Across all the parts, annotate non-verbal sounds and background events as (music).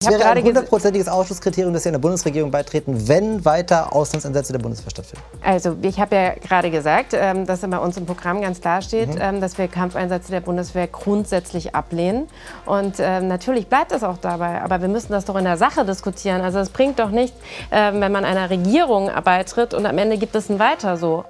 Es wäre ein hundertprozentiges Ausschlusskriterium, dass Sie einer Bundesregierung beitreten, wenn weiter Auslandseinsätze der Bundeswehr stattfinden. Also ich habe ja gerade gesagt, ähm, dass bei uns im Programm ganz klar steht, mhm. Ähm, dass wir Kampfeinsätze der Bundeswehr grundsätzlich ablehnen. Und ähm, natürlich bleibt es auch dabei. Aber wir müssen das doch in der Sache diskutieren. Also es bringt doch nicht, wenn man einer Regierung beitritt und am Ende gibt es ein Weiter so.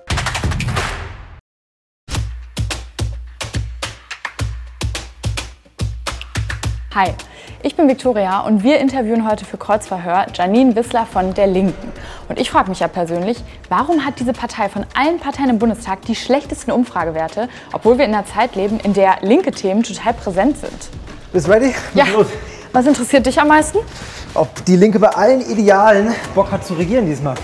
Hi. Ich bin Viktoria und wir interviewen heute für Kreuzverhör Janine Wissler von der Linken. Und ich frage mich ja persönlich, warum hat diese Partei von allen Parteien im Bundestag die schlechtesten Umfragewerte, obwohl wir in einer Zeit leben, in der linke Themen total präsent sind? Bist du ready? Ja. Los. Was interessiert dich am meisten? Ob die Linke bei allen Idealen Bock hat zu regieren diesmal.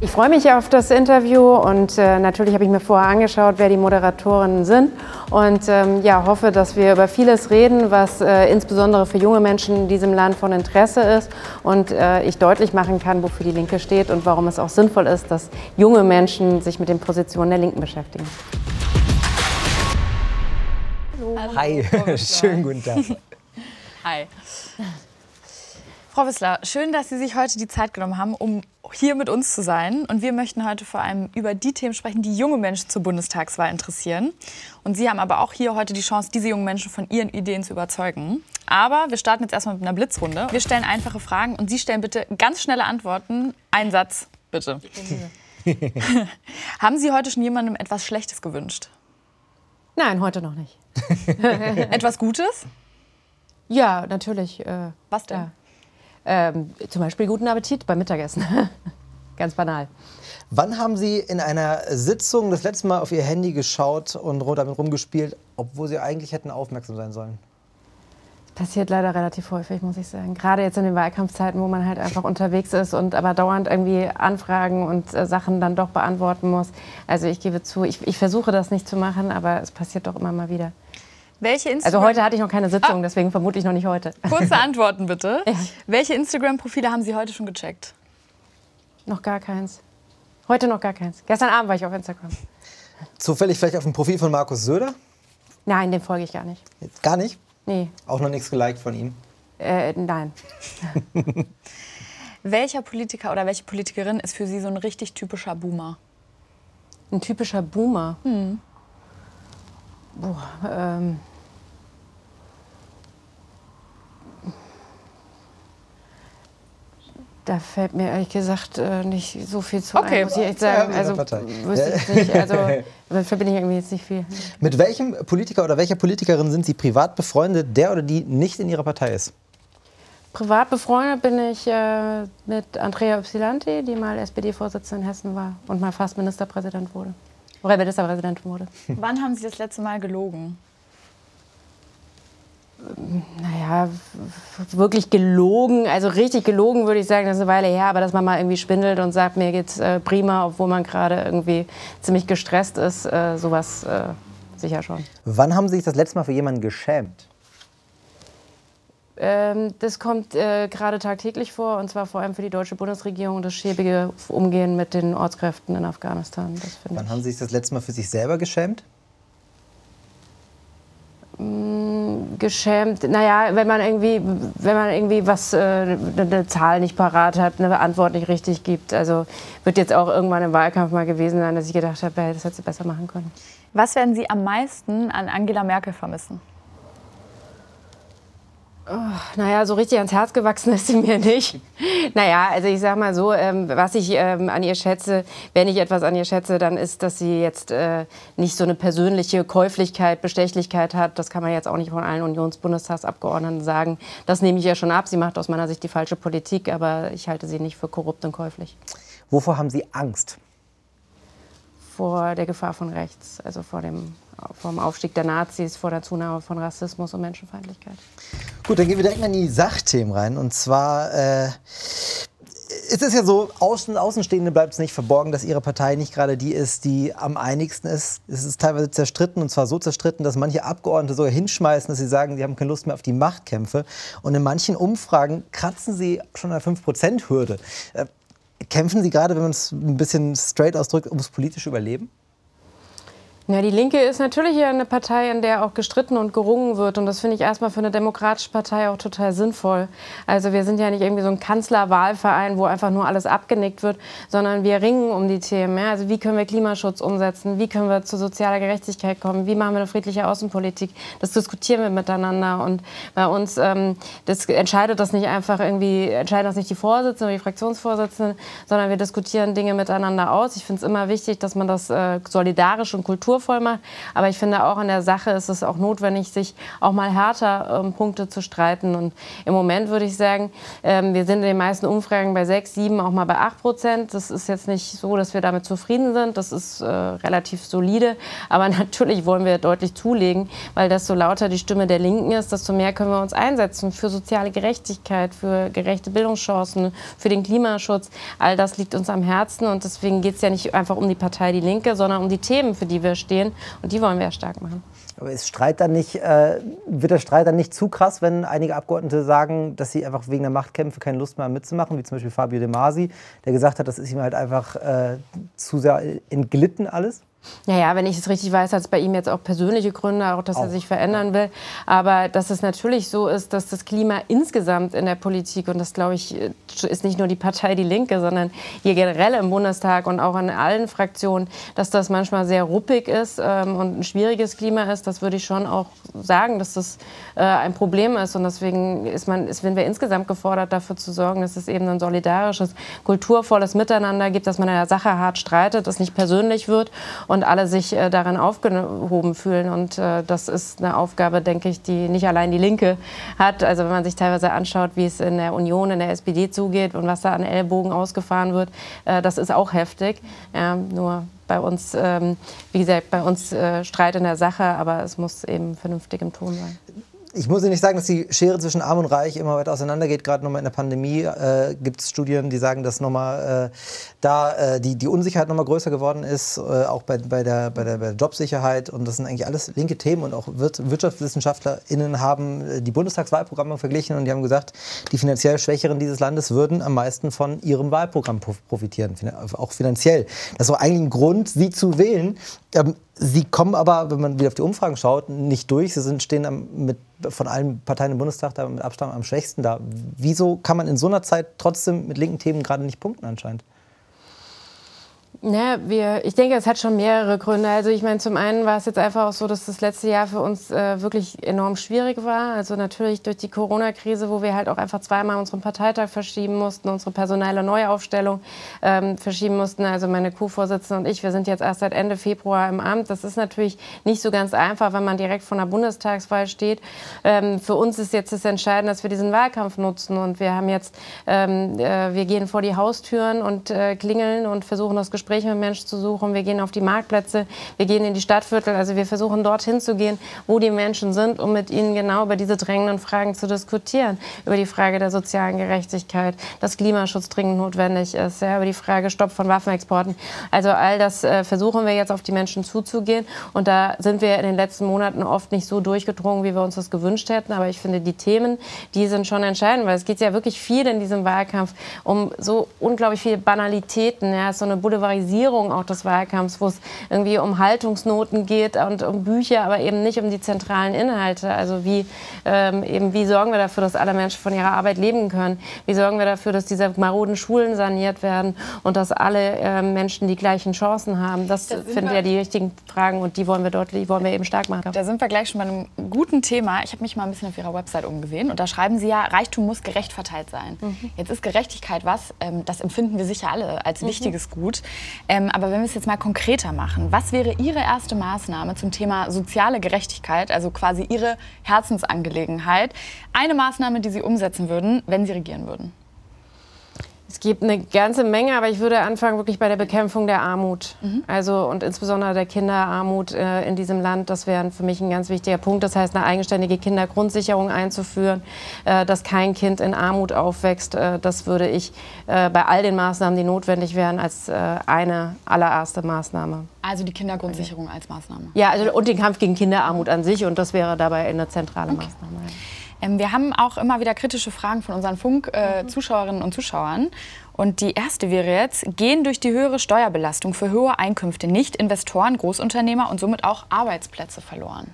Ich freue mich auf das Interview und äh, natürlich habe ich mir vorher angeschaut, wer die Moderatorinnen sind und ähm, ja, hoffe, dass wir über vieles reden, was äh, insbesondere für junge Menschen in diesem Land von Interesse ist und äh, ich deutlich machen kann, wofür die Linke steht und warum es auch sinnvoll ist, dass junge Menschen sich mit den Positionen der Linken beschäftigen. Hallo. Hi, (laughs) schönen guten Tag. Hi. Frau Wissler, schön, dass Sie sich heute die Zeit genommen haben, um hier mit uns zu sein. Und wir möchten heute vor allem über die Themen sprechen, die junge Menschen zur Bundestagswahl interessieren. Und Sie haben aber auch hier heute die Chance, diese jungen Menschen von ihren Ideen zu überzeugen. Aber wir starten jetzt erstmal mit einer Blitzrunde. Wir stellen einfache Fragen und Sie stellen bitte ganz schnelle Antworten. Ein Satz, bitte. (laughs) haben Sie heute schon jemandem etwas Schlechtes gewünscht? Nein, heute noch nicht. (laughs) (laughs) etwas Gutes? Ja, natürlich. Äh, Was denn? Ja. Ähm, zum Beispiel guten Appetit beim Mittagessen. (laughs) Ganz banal. Wann haben Sie in einer Sitzung das letzte Mal auf Ihr Handy geschaut und damit rumgespielt, obwohl Sie eigentlich hätten aufmerksam sein sollen? Das passiert leider relativ häufig, muss ich sagen. Gerade jetzt in den Wahlkampfzeiten, wo man halt einfach unterwegs ist und aber dauernd irgendwie Anfragen und äh, Sachen dann doch beantworten muss. Also ich gebe zu, ich, ich versuche das nicht zu machen, aber es passiert doch immer mal wieder. Welche Instagram also heute hatte ich noch keine Sitzung, ah. deswegen vermute ich noch nicht heute. Kurze (laughs) Antworten bitte. Ja. Welche Instagram-Profile haben Sie heute schon gecheckt? Noch gar keins. Heute noch gar keins. Gestern Abend war ich auf Instagram. Zufällig vielleicht auf dem Profil von Markus Söder? Nein, dem folge ich gar nicht. Gar nicht? Nee. Auch noch nichts geliked von ihm? Äh, nein. (laughs) Welcher Politiker oder welche Politikerin ist für Sie so ein richtig typischer Boomer? Ein typischer Boomer? Hm. Boah, ähm Da fällt mir ehrlich gesagt äh, nicht so viel zu okay. ein, muss ich echt sagen. also wüsste ich nicht. Also (laughs) verbinde ich irgendwie jetzt nicht viel. Mit welchem Politiker oder welcher Politikerin sind Sie privat befreundet, der oder die nicht in Ihrer Partei ist? Privat befreundet bin ich äh, mit Andrea Ypsilanti, die mal SPD-Vorsitzende in Hessen war und mal fast Ministerpräsident wurde. Oder Ministerpräsident wurde. (laughs) Wann haben Sie das letzte Mal gelogen? naja, wirklich gelogen, also richtig gelogen würde ich sagen, das ist eine Weile her, aber dass man mal irgendwie spindelt und sagt, mir geht's äh, prima, obwohl man gerade irgendwie ziemlich gestresst ist, äh, sowas äh, sicher schon. Wann haben Sie sich das letzte Mal für jemanden geschämt? Ähm, das kommt äh, gerade tagtäglich vor, und zwar vor allem für die deutsche Bundesregierung, das schäbige Umgehen mit den Ortskräften in Afghanistan. Wann haben Sie sich das letzte Mal für sich selber geschämt? Mm, geschämt. Naja, wenn man irgendwie, wenn man irgendwie was, äh, eine Zahl nicht parat hat, eine Antwort nicht richtig gibt. Also wird jetzt auch irgendwann im Wahlkampf mal gewesen sein, dass ich gedacht habe, das hätte sie besser machen können. Was werden Sie am meisten an Angela Merkel vermissen? Oh, naja, so richtig ans Herz gewachsen (laughs) ist sie mir nicht. Naja, also ich sag mal so, ähm, was ich ähm, an ihr schätze, wenn ich etwas an ihr schätze, dann ist, dass sie jetzt äh, nicht so eine persönliche Käuflichkeit, Bestechlichkeit hat. Das kann man jetzt auch nicht von allen Unionsbundestagsabgeordneten sagen. Das nehme ich ja schon ab. Sie macht aus meiner Sicht die falsche Politik, aber ich halte sie nicht für korrupt und käuflich. Wovor haben Sie Angst? Vor der Gefahr von rechts, also vor dem vom Aufstieg der Nazis, vor der Zunahme von Rassismus und Menschenfeindlichkeit. Gut, dann gehen wir direkt mal in die Sachthemen rein. Und zwar äh, ist es ja so, Außen, Außenstehende bleibt es nicht verborgen, dass Ihre Partei nicht gerade die ist, die am einigsten ist. Es ist teilweise zerstritten und zwar so zerstritten, dass manche Abgeordnete sogar hinschmeißen, dass sie sagen, sie haben keine Lust mehr auf die Machtkämpfe. Und in manchen Umfragen kratzen sie schon an der 5%-Hürde. Äh, kämpfen Sie gerade, wenn man es ein bisschen straight ausdrückt, ums politische Überleben? Ja, die Linke ist natürlich eine Partei, in der auch gestritten und gerungen wird. Und das finde ich erstmal für eine demokratische Partei auch total sinnvoll. Also wir sind ja nicht irgendwie so ein Kanzlerwahlverein, wo einfach nur alles abgenickt wird, sondern wir ringen um die Themen. Also wie können wir Klimaschutz umsetzen? Wie können wir zu sozialer Gerechtigkeit kommen? Wie machen wir eine friedliche Außenpolitik? Das diskutieren wir miteinander. Und bei uns ähm, das entscheidet das nicht einfach irgendwie, entscheidet das nicht die Vorsitzende oder die Fraktionsvorsitzende, sondern wir diskutieren Dinge miteinander aus. Ich finde es immer wichtig, dass man das äh, solidarisch und kulturell macht. Aber ich finde auch in der Sache ist es auch notwendig, sich auch mal härter ähm, Punkte zu streiten. Und im Moment würde ich sagen, ähm, wir sind in den meisten Umfragen bei 6, 7, auch mal bei 8 Prozent. Das ist jetzt nicht so, dass wir damit zufrieden sind. Das ist äh, relativ solide. Aber (laughs) natürlich wollen wir deutlich zulegen, weil desto lauter die Stimme der Linken ist, desto mehr können wir uns einsetzen für soziale Gerechtigkeit, für gerechte Bildungschancen, für den Klimaschutz. All das liegt uns am Herzen und deswegen geht es ja nicht einfach um die Partei Die Linke, sondern um die Themen, für die wir stehen stehen. Und die wollen wir ja stark machen. Aber ist Streit dann nicht, äh, wird der Streit dann nicht zu krass, wenn einige Abgeordnete sagen, dass sie einfach wegen der Machtkämpfe keine Lust mehr haben mitzumachen, wie zum Beispiel Fabio De Masi, der gesagt hat, das ist ihm halt einfach äh, zu sehr entglitten alles? Naja, wenn ich es richtig weiß, hat es bei ihm jetzt auch persönliche Gründe, auch dass auch. er sich verändern will. Aber dass es natürlich so ist, dass das Klima insgesamt in der Politik, und das glaube ich, ist nicht nur die Partei Die Linke, sondern hier generell im Bundestag und auch in allen Fraktionen, dass das manchmal sehr ruppig ist ähm, und ein schwieriges Klima ist, das würde ich schon auch sagen, dass das äh, ein Problem ist. Und deswegen ist man, ist, sind wir insgesamt gefordert, dafür zu sorgen, dass es eben ein solidarisches, kulturvolles Miteinander gibt, dass man in der Sache hart streitet, dass nicht persönlich wird und alle sich äh, darin aufgehoben fühlen. Und äh, das ist eine Aufgabe, denke ich, die nicht allein die Linke hat. Also wenn man sich teilweise anschaut, wie es in der Union, in der SPD zugeht und was da an Ellbogen ausgefahren wird, äh, das ist auch heftig. Ja, nur bei uns, ähm, wie gesagt, bei uns äh, Streit in der Sache, aber es muss eben vernünftig im Ton sein ich muss Ihnen nicht sagen, dass die Schere zwischen Arm und Reich immer weiter auseinandergeht. Gerade nochmal in der Pandemie äh, gibt es Studien, die sagen, dass nochmal äh, da äh, die, die Unsicherheit nochmal größer geworden ist, äh, auch bei, bei, der, bei, der, bei der Jobsicherheit. Und das sind eigentlich alles linke Themen. Und auch WirtschaftswissenschaftlerInnen haben äh, die Bundestagswahlprogramme verglichen und die haben gesagt, die finanziell Schwächeren dieses Landes würden am meisten von ihrem Wahlprogramm profitieren, auch finanziell. Das ist auch eigentlich ein Grund, sie zu wählen. Ähm, Sie kommen aber, wenn man wieder auf die Umfragen schaut, nicht durch. Sie sind, stehen mit, von allen Parteien im Bundestag da mit Abstand am schwächsten da. Wieso kann man in so einer Zeit trotzdem mit linken Themen gerade nicht punkten anscheinend? Ja, wir, ich denke, es hat schon mehrere Gründe. Also ich meine, zum einen war es jetzt einfach auch so, dass das letzte Jahr für uns äh, wirklich enorm schwierig war. Also natürlich durch die Corona-Krise, wo wir halt auch einfach zweimal unseren Parteitag verschieben mussten, unsere personelle Neuaufstellung ähm, verschieben mussten. Also meine Co-Vorsitzende und ich, wir sind jetzt erst seit Ende Februar im Amt. Das ist natürlich nicht so ganz einfach, wenn man direkt vor einer Bundestagswahl steht. Ähm, für uns ist jetzt das Entscheidende, dass wir diesen Wahlkampf nutzen und wir haben jetzt, ähm, äh, wir gehen vor die Haustüren und äh, klingeln und versuchen das Gespräch Gespräche mit Menschen zu suchen. Wir gehen auf die Marktplätze, wir gehen in die Stadtviertel. Also wir versuchen dorthin zu gehen, wo die Menschen sind, um mit ihnen genau über diese drängenden Fragen zu diskutieren. Über die Frage der sozialen Gerechtigkeit, dass Klimaschutz dringend notwendig ist, ja, über die Frage Stopp von Waffenexporten. Also all das äh, versuchen wir jetzt auf die Menschen zuzugehen. Und da sind wir in den letzten Monaten oft nicht so durchgedrungen, wie wir uns das gewünscht hätten. Aber ich finde, die Themen, die sind schon entscheidend, weil es geht ja wirklich viel in diesem Wahlkampf um so unglaublich viele Banalitäten. Ja, so eine Boulevard Polarisierung auch des Wahlkampfs, wo es irgendwie um Haltungsnoten geht und um Bücher, aber eben nicht um die zentralen Inhalte. Also wie, ähm, eben, wie sorgen wir dafür, dass alle Menschen von ihrer Arbeit leben können? Wie sorgen wir dafür, dass diese maroden Schulen saniert werden und dass alle äh, Menschen die gleichen Chancen haben? Das sind ja die richtigen Fragen und die wollen wir dort die wollen wir eben stark machen. Da sind wir gleich schon bei einem guten Thema. Ich habe mich mal ein bisschen auf Ihrer Website umgesehen und da schreiben Sie ja, Reichtum muss gerecht verteilt sein. Mhm. Jetzt ist Gerechtigkeit was, ähm, das empfinden wir sicher alle als mhm. wichtiges Gut. Ähm, aber wenn wir es jetzt mal konkreter machen, was wäre Ihre erste Maßnahme zum Thema soziale Gerechtigkeit, also quasi Ihre Herzensangelegenheit? Eine Maßnahme, die Sie umsetzen würden, wenn Sie regieren würden? Es gibt eine ganze Menge, aber ich würde anfangen wirklich bei der Bekämpfung der Armut. Mhm. Also und insbesondere der Kinderarmut äh, in diesem Land. Das wäre für mich ein ganz wichtiger Punkt. Das heißt, eine eigenständige Kindergrundsicherung einzuführen, äh, dass kein Kind in Armut aufwächst. Äh, das würde ich äh, bei all den Maßnahmen, die notwendig wären, als äh, eine allererste Maßnahme. Also die Kindergrundsicherung als Maßnahme. Ja, also, und den Kampf gegen Kinderarmut an sich. Und das wäre dabei eine zentrale okay. Maßnahme. Ähm, wir haben auch immer wieder kritische Fragen von unseren Funk-Zuschauerinnen äh, und Zuschauern. Und die erste wäre jetzt, gehen durch die höhere Steuerbelastung für hohe Einkünfte nicht Investoren, Großunternehmer und somit auch Arbeitsplätze verloren?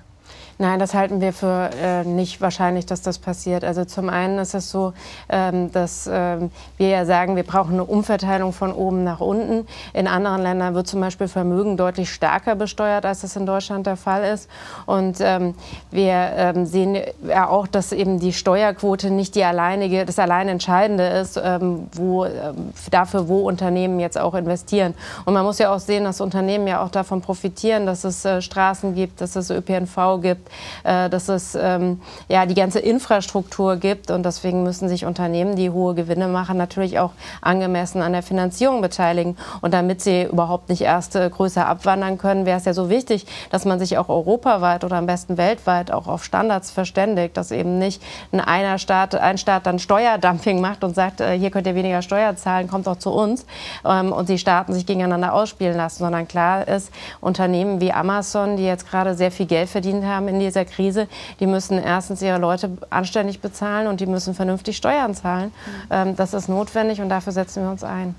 Nein, das halten wir für äh, nicht wahrscheinlich, dass das passiert. Also zum einen ist es so, ähm, dass ähm, wir ja sagen, wir brauchen eine Umverteilung von oben nach unten. In anderen Ländern wird zum Beispiel Vermögen deutlich stärker besteuert, als das in Deutschland der Fall ist. Und ähm, wir ähm, sehen ja auch, dass eben die Steuerquote nicht die alleinige, das allein Entscheidende ist, ähm, wo, ähm, dafür, wo Unternehmen jetzt auch investieren. Und man muss ja auch sehen, dass Unternehmen ja auch davon profitieren, dass es äh, Straßen gibt, dass es ÖPNV gibt gibt, äh, dass es ähm, ja, die ganze Infrastruktur gibt. Und deswegen müssen sich Unternehmen, die hohe Gewinne machen, natürlich auch angemessen an der Finanzierung beteiligen. Und damit sie überhaupt nicht erst äh, größer abwandern können, wäre es ja so wichtig, dass man sich auch europaweit oder am besten weltweit auch auf Standards verständigt, dass eben nicht ein einer Staat, ein Staat dann Steuerdumping macht und sagt, äh, hier könnt ihr weniger Steuer zahlen, kommt doch zu uns. Ähm, und die Staaten sich gegeneinander ausspielen lassen, sondern klar ist, Unternehmen wie Amazon, die jetzt gerade sehr viel Geld verdient haben in dieser Krise, die müssen erstens ihre Leute anständig bezahlen und die müssen vernünftig Steuern zahlen. Mhm. Das ist notwendig und dafür setzen wir uns ein.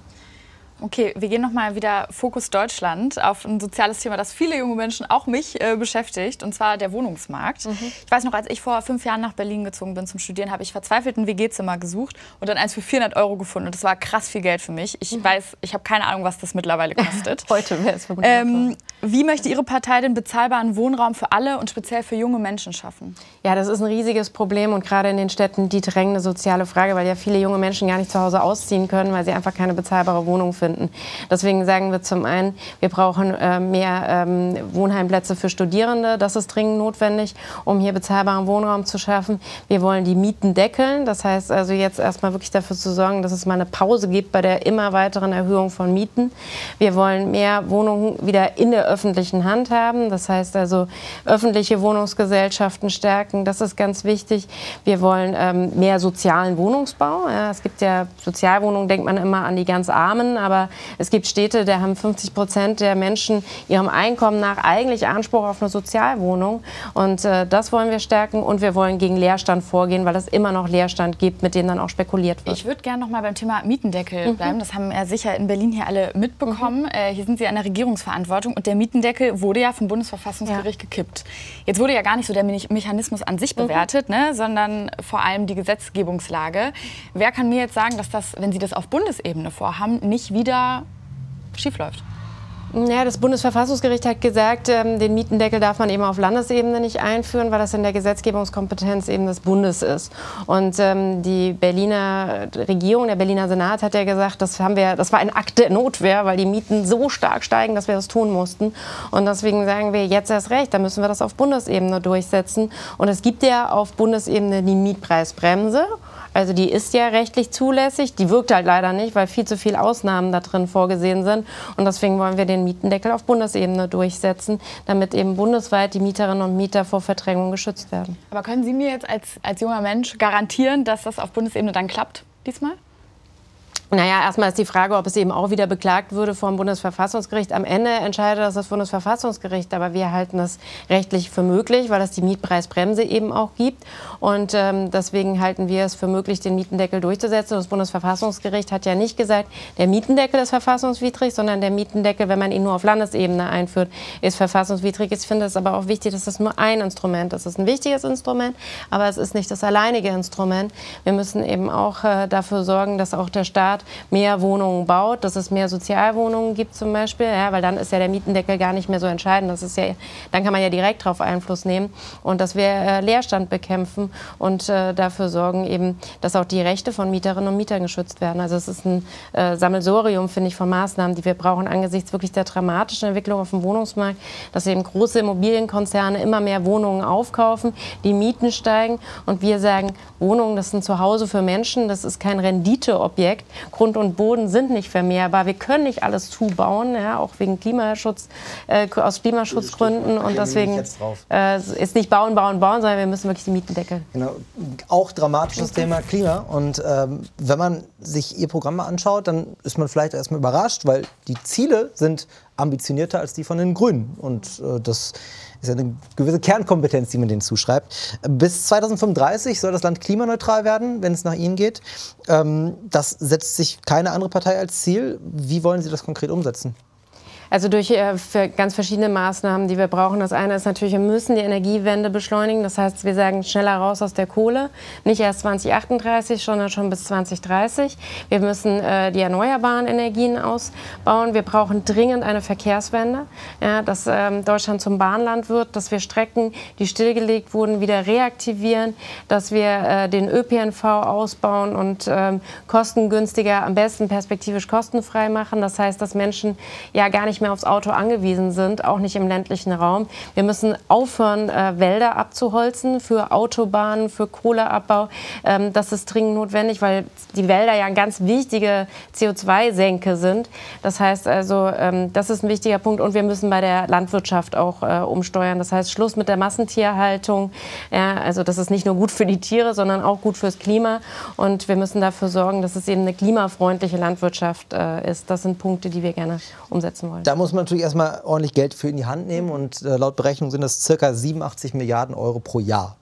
Okay, wir gehen nochmal wieder Fokus Deutschland auf ein soziales Thema, das viele junge Menschen, auch mich, äh, beschäftigt, und zwar der Wohnungsmarkt. Mhm. Ich weiß noch, als ich vor fünf Jahren nach Berlin gezogen bin zum Studieren, habe ich verzweifelt ein WG-Zimmer gesucht und dann eins für 400 Euro gefunden. Und das war krass viel Geld für mich. Ich mhm. weiß, ich habe keine Ahnung, was das mittlerweile (laughs) kostet. Heute wäre es ähm, Wie möchte Ihre Partei den bezahlbaren Wohnraum für alle und speziell für junge Menschen schaffen? Ja, das ist ein riesiges Problem und gerade in den Städten die drängende soziale Frage, weil ja viele junge Menschen gar nicht zu Hause ausziehen können, weil sie einfach keine bezahlbare Wohnung finden finden. Deswegen sagen wir zum einen, wir brauchen äh, mehr ähm, Wohnheimplätze für Studierende. Das ist dringend notwendig, um hier bezahlbaren Wohnraum zu schaffen. Wir wollen die Mieten deckeln. Das heißt also jetzt erstmal wirklich dafür zu sorgen, dass es mal eine Pause gibt bei der immer weiteren Erhöhung von Mieten. Wir wollen mehr Wohnungen wieder in der öffentlichen Hand haben. Das heißt also öffentliche Wohnungsgesellschaften stärken. Das ist ganz wichtig. Wir wollen ähm, mehr sozialen Wohnungsbau. Ja, es gibt ja Sozialwohnungen, denkt man immer an die ganz Armen, aber aber es gibt Städte, da haben 50 Prozent der Menschen ihrem Einkommen nach eigentlich Anspruch auf eine Sozialwohnung. Und äh, das wollen wir stärken und wir wollen gegen Leerstand vorgehen, weil es immer noch Leerstand gibt, mit dem dann auch spekuliert wird. Ich würde gerne noch mal beim Thema Mietendeckel mhm. bleiben. Das haben ja sicher in Berlin hier alle mitbekommen. Mhm. Äh, hier sind Sie an der Regierungsverantwortung und der Mietendeckel wurde ja vom Bundesverfassungsgericht ja. gekippt. Jetzt wurde ja gar nicht so der Mechanismus an sich mhm. bewertet, mhm. ne, sondern vor allem die Gesetzgebungslage. Wer kann mir jetzt sagen, dass das, wenn Sie das auf Bundesebene vorhaben, nicht wieder wieder schiefläuft. Ja, das Bundesverfassungsgericht hat gesagt, ähm, den Mietendeckel darf man eben auf Landesebene nicht einführen, weil das in der Gesetzgebungskompetenz eben des Bundes ist. Und ähm, die Berliner Regierung, der Berliner Senat hat ja gesagt, das, haben wir, das war ein Akt der Notwehr, weil die Mieten so stark steigen, dass wir das tun mussten. Und deswegen sagen wir jetzt erst recht, da müssen wir das auf Bundesebene durchsetzen. Und es gibt ja auf Bundesebene die Mietpreisbremse. Also die ist ja rechtlich zulässig, die wirkt halt leider nicht, weil viel zu viele Ausnahmen da drin vorgesehen sind. Und deswegen wollen wir den Mietendeckel auf Bundesebene durchsetzen, damit eben bundesweit die Mieterinnen und Mieter vor Verdrängung geschützt werden. Aber können Sie mir jetzt als, als junger Mensch garantieren, dass das auf Bundesebene dann klappt diesmal? Naja, erstmal ist die Frage, ob es eben auch wieder beklagt würde vom Bundesverfassungsgericht. Am Ende entscheidet das das Bundesverfassungsgericht, aber wir halten es rechtlich für möglich, weil es die Mietpreisbremse eben auch gibt. Und ähm, deswegen halten wir es für möglich, den Mietendeckel durchzusetzen. Das Bundesverfassungsgericht hat ja nicht gesagt, der Mietendeckel ist verfassungswidrig, sondern der Mietendeckel, wenn man ihn nur auf Landesebene einführt, ist verfassungswidrig. Ich finde es aber auch wichtig, dass das nur ein Instrument ist. Es ist ein wichtiges Instrument, aber es ist nicht das alleinige Instrument. Wir müssen eben auch äh, dafür sorgen, dass auch der Staat mehr Wohnungen baut, dass es mehr Sozialwohnungen gibt zum Beispiel, ja, weil dann ist ja der Mietendeckel gar nicht mehr so entscheidend. Das ist ja, dann kann man ja direkt darauf Einfluss nehmen und dass wir äh, Leerstand bekämpfen und äh, dafür sorgen eben, dass auch die Rechte von Mieterinnen und Mietern geschützt werden. Also es ist ein äh, Sammelsorium, finde ich, von Maßnahmen, die wir brauchen angesichts wirklich der dramatischen Entwicklung auf dem Wohnungsmarkt, dass eben große Immobilienkonzerne immer mehr Wohnungen aufkaufen, die Mieten steigen und wir sagen, Wohnungen, das sind Zuhause für Menschen, das ist kein Renditeobjekt Grund und Boden sind nicht vermehrbar. Wir können nicht alles zubauen, ja, auch wegen Klimaschutz, äh, aus Klimaschutzgründen. Und deswegen äh, ist nicht bauen, bauen, bauen, sondern wir müssen wirklich die Mieten deckeln. Genau. Auch dramatisches. Thema Klima. Und ähm, wenn man sich Ihr Programm mal anschaut, dann ist man vielleicht erstmal überrascht, weil die Ziele sind ambitionierter als die von den Grünen. Und äh, das ist ja eine gewisse Kernkompetenz, die man denen zuschreibt. Bis 2035 soll das Land klimaneutral werden, wenn es nach Ihnen geht. Ähm, das setzt sich keine andere Partei als Ziel. Wie wollen Sie das konkret umsetzen? Also durch äh, ganz verschiedene Maßnahmen, die wir brauchen. Das eine ist natürlich, wir müssen die Energiewende beschleunigen. Das heißt, wir sagen schneller raus aus der Kohle. Nicht erst 2038, sondern schon bis 2030. Wir müssen äh, die erneuerbaren Energien ausbauen. Wir brauchen dringend eine Verkehrswende, ja, dass ähm, Deutschland zum Bahnland wird, dass wir Strecken, die stillgelegt wurden, wieder reaktivieren, dass wir äh, den ÖPNV ausbauen und ähm, kostengünstiger, am besten perspektivisch kostenfrei machen. Das heißt, dass Menschen ja gar nicht nicht mehr aufs Auto angewiesen sind, auch nicht im ländlichen Raum. Wir müssen aufhören, äh, Wälder abzuholzen für Autobahnen, für Kohleabbau. Ähm, das ist dringend notwendig, weil die Wälder ja eine ganz wichtige CO2-Senke sind. Das heißt also, ähm, das ist ein wichtiger Punkt. Und wir müssen bei der Landwirtschaft auch äh, umsteuern. Das heißt, Schluss mit der Massentierhaltung. Ja, also das ist nicht nur gut für die Tiere, sondern auch gut fürs Klima. Und wir müssen dafür sorgen, dass es eben eine klimafreundliche Landwirtschaft äh, ist. Das sind Punkte, die wir gerne umsetzen wollen. Da muss man natürlich erstmal ordentlich Geld für in die Hand nehmen und äh, laut Berechnung sind das circa 87 Milliarden Euro pro Jahr.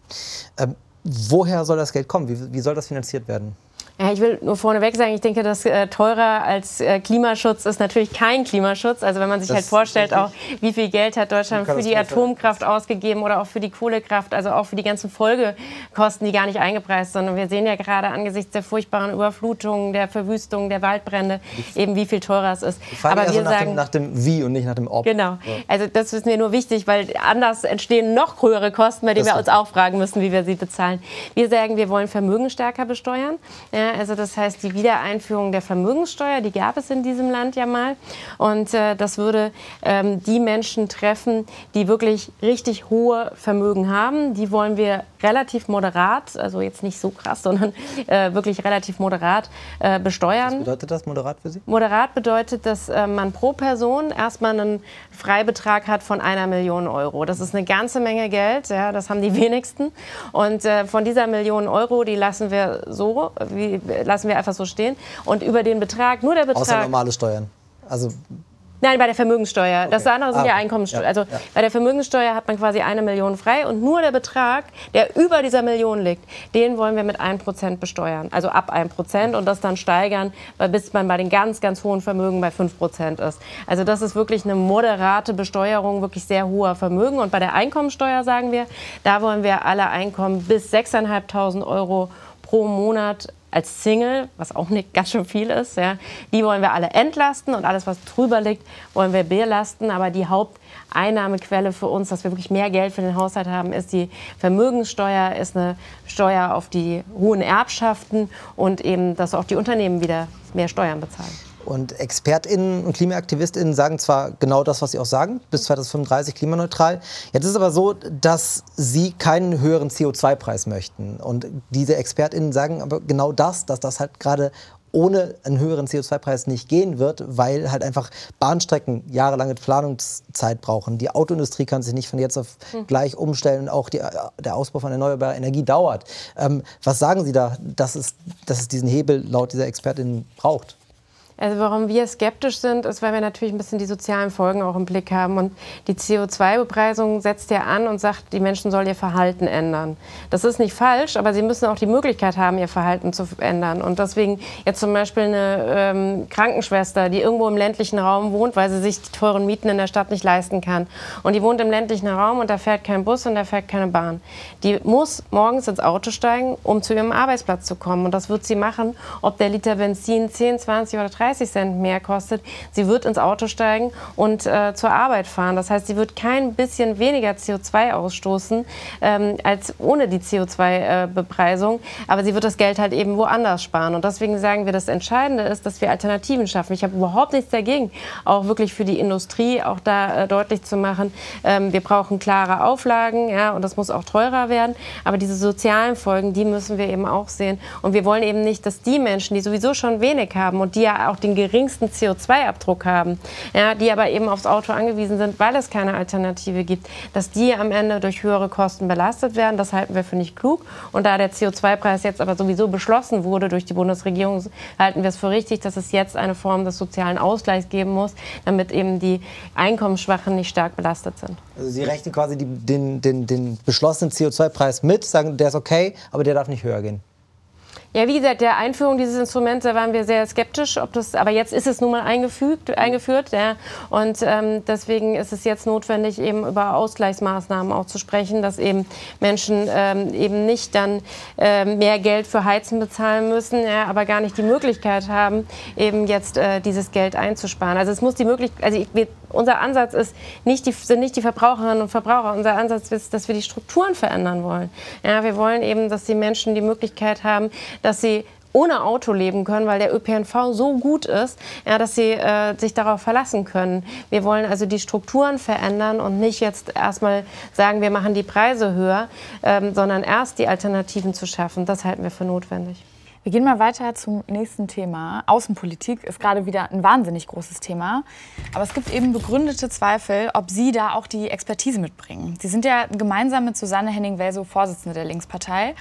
Ähm, woher soll das Geld kommen? Wie, wie soll das finanziert werden? Ja, ich will nur vorneweg sagen, ich denke, dass äh, teurer als äh, Klimaschutz ist natürlich kein Klimaschutz. Also wenn man sich das halt vorstellt, auch wie viel Geld hat Deutschland für die Atomkraft ausgegeben oder auch für die Kohlekraft, also auch für die ganzen Folgekosten, die gar nicht eingepreist sind. Und wir sehen ja gerade angesichts der furchtbaren Überflutungen, der Verwüstung, der Waldbrände, eben wie viel teurer es ist. Aber wir nach sagen dem, nach dem Wie und nicht nach dem Ob. Genau. Also das ist mir nur wichtig, weil anders entstehen noch höhere Kosten, bei denen das wir uns auch fragen müssen, wie wir sie bezahlen. Wir sagen, wir wollen Vermögen stärker besteuern. Ja, also das heißt, die Wiedereinführung der Vermögenssteuer, die gab es in diesem Land ja mal. Und äh, das würde ähm, die Menschen treffen, die wirklich richtig hohe Vermögen haben. Die wollen wir relativ moderat, also jetzt nicht so krass, sondern äh, wirklich relativ moderat äh, besteuern. Was bedeutet das, moderat für Sie? Moderat bedeutet, dass äh, man pro Person erstmal einen Freibetrag hat von einer Million Euro. Das ist eine ganze Menge Geld, ja, das haben die (laughs) wenigsten. Und äh, von dieser Million Euro, die lassen wir so, wie, lassen wir einfach so stehen. Und über den Betrag, nur der Betrag. Außer normale Steuern. Also Nein, bei der Vermögenssteuer. Okay. Das andere sind ah, ja Einkommensteuer. Ja, also ja. bei der Vermögenssteuer hat man quasi eine Million frei und nur der Betrag, der über dieser Million liegt, den wollen wir mit 1% besteuern. Also ab 1% und das dann steigern, bis man bei den ganz, ganz hohen Vermögen bei 5% ist. Also das ist wirklich eine moderate Besteuerung wirklich sehr hoher Vermögen. Und bei der Einkommensteuer sagen wir, da wollen wir alle Einkommen bis 6.500 Euro pro Monat als Single, was auch nicht ganz schön viel ist, ja, die wollen wir alle entlasten und alles, was drüber liegt, wollen wir belasten. Aber die Haupteinnahmequelle für uns, dass wir wirklich mehr Geld für den Haushalt haben, ist die Vermögenssteuer, ist eine Steuer auf die hohen Erbschaften und eben, dass auch die Unternehmen wieder mehr Steuern bezahlen. Und ExpertInnen und KlimaaktivistInnen sagen zwar genau das, was sie auch sagen, bis 2035 klimaneutral. Jetzt ist es aber so, dass sie keinen höheren CO2-Preis möchten. Und diese ExpertInnen sagen aber genau das, dass das halt gerade ohne einen höheren CO2-Preis nicht gehen wird, weil halt einfach Bahnstrecken jahrelange Planungszeit brauchen. Die Autoindustrie kann sich nicht von jetzt auf hm. gleich umstellen und auch die, der Ausbau von erneuerbarer Energie dauert. Ähm, was sagen Sie da, dass es, dass es diesen Hebel laut dieser ExpertInnen braucht? Also warum wir skeptisch sind, ist, weil wir natürlich ein bisschen die sozialen Folgen auch im Blick haben. Und die CO2-Bepreisung setzt ja an und sagt, die Menschen sollen ihr Verhalten ändern. Das ist nicht falsch, aber sie müssen auch die Möglichkeit haben, ihr Verhalten zu ändern. Und deswegen jetzt zum Beispiel eine ähm, Krankenschwester, die irgendwo im ländlichen Raum wohnt, weil sie sich die teuren Mieten in der Stadt nicht leisten kann. Und die wohnt im ländlichen Raum und da fährt kein Bus und da fährt keine Bahn. Die muss morgens ins Auto steigen, um zu ihrem Arbeitsplatz zu kommen. Und das wird sie machen, ob der Liter Benzin 10, 20 oder 30 30 Cent mehr kostet. Sie wird ins Auto steigen und äh, zur Arbeit fahren. Das heißt, sie wird kein bisschen weniger CO2 ausstoßen ähm, als ohne die CO2-Bepreisung. Äh, Aber sie wird das Geld halt eben woanders sparen. Und deswegen sagen wir, das Entscheidende ist, dass wir Alternativen schaffen. Ich habe überhaupt nichts dagegen, auch wirklich für die Industrie auch da äh, deutlich zu machen, ähm, wir brauchen klare Auflagen ja, und das muss auch teurer werden. Aber diese sozialen Folgen, die müssen wir eben auch sehen. Und wir wollen eben nicht, dass die Menschen, die sowieso schon wenig haben und die ja auch auch den geringsten CO2-Abdruck haben, ja, die aber eben aufs Auto angewiesen sind, weil es keine Alternative gibt, dass die am Ende durch höhere Kosten belastet werden. Das halten wir für nicht klug. Und da der CO2-Preis jetzt aber sowieso beschlossen wurde durch die Bundesregierung, halten wir es für richtig, dass es jetzt eine Form des sozialen Ausgleichs geben muss, damit eben die Einkommensschwachen nicht stark belastet sind. Also Sie rechnen quasi die, den, den, den beschlossenen CO2-Preis mit, sagen, der ist okay, aber der darf nicht höher gehen. Ja, wie gesagt, der Einführung dieses Instruments, da waren wir sehr skeptisch, ob das, aber jetzt ist es nun mal eingefügt, eingeführt. Ja, und ähm, deswegen ist es jetzt notwendig, eben über Ausgleichsmaßnahmen auch zu sprechen, dass eben Menschen ähm, eben nicht dann ähm, mehr Geld für Heizen bezahlen müssen, ja, aber gar nicht die Möglichkeit haben, eben jetzt äh, dieses Geld einzusparen. Also es muss die Möglichkeit, also ich, wir, unser Ansatz ist nicht die, sind nicht die Verbraucherinnen und Verbraucher. Unser Ansatz ist, dass wir die Strukturen verändern wollen. Ja, wir wollen eben, dass die Menschen die Möglichkeit haben, dass sie ohne Auto leben können, weil der ÖPNV so gut ist, ja, dass sie äh, sich darauf verlassen können. Wir wollen also die Strukturen verändern und nicht jetzt erstmal sagen, wir machen die Preise höher, ähm, sondern erst die Alternativen zu schaffen. Das halten wir für notwendig. Wir gehen mal weiter zum nächsten Thema. Außenpolitik ist gerade wieder ein wahnsinnig großes Thema. Aber es gibt eben begründete Zweifel, ob Sie da auch die Expertise mitbringen. Sie sind ja gemeinsam mit Susanne Henning-Welsow Vorsitzende der Linkspartei.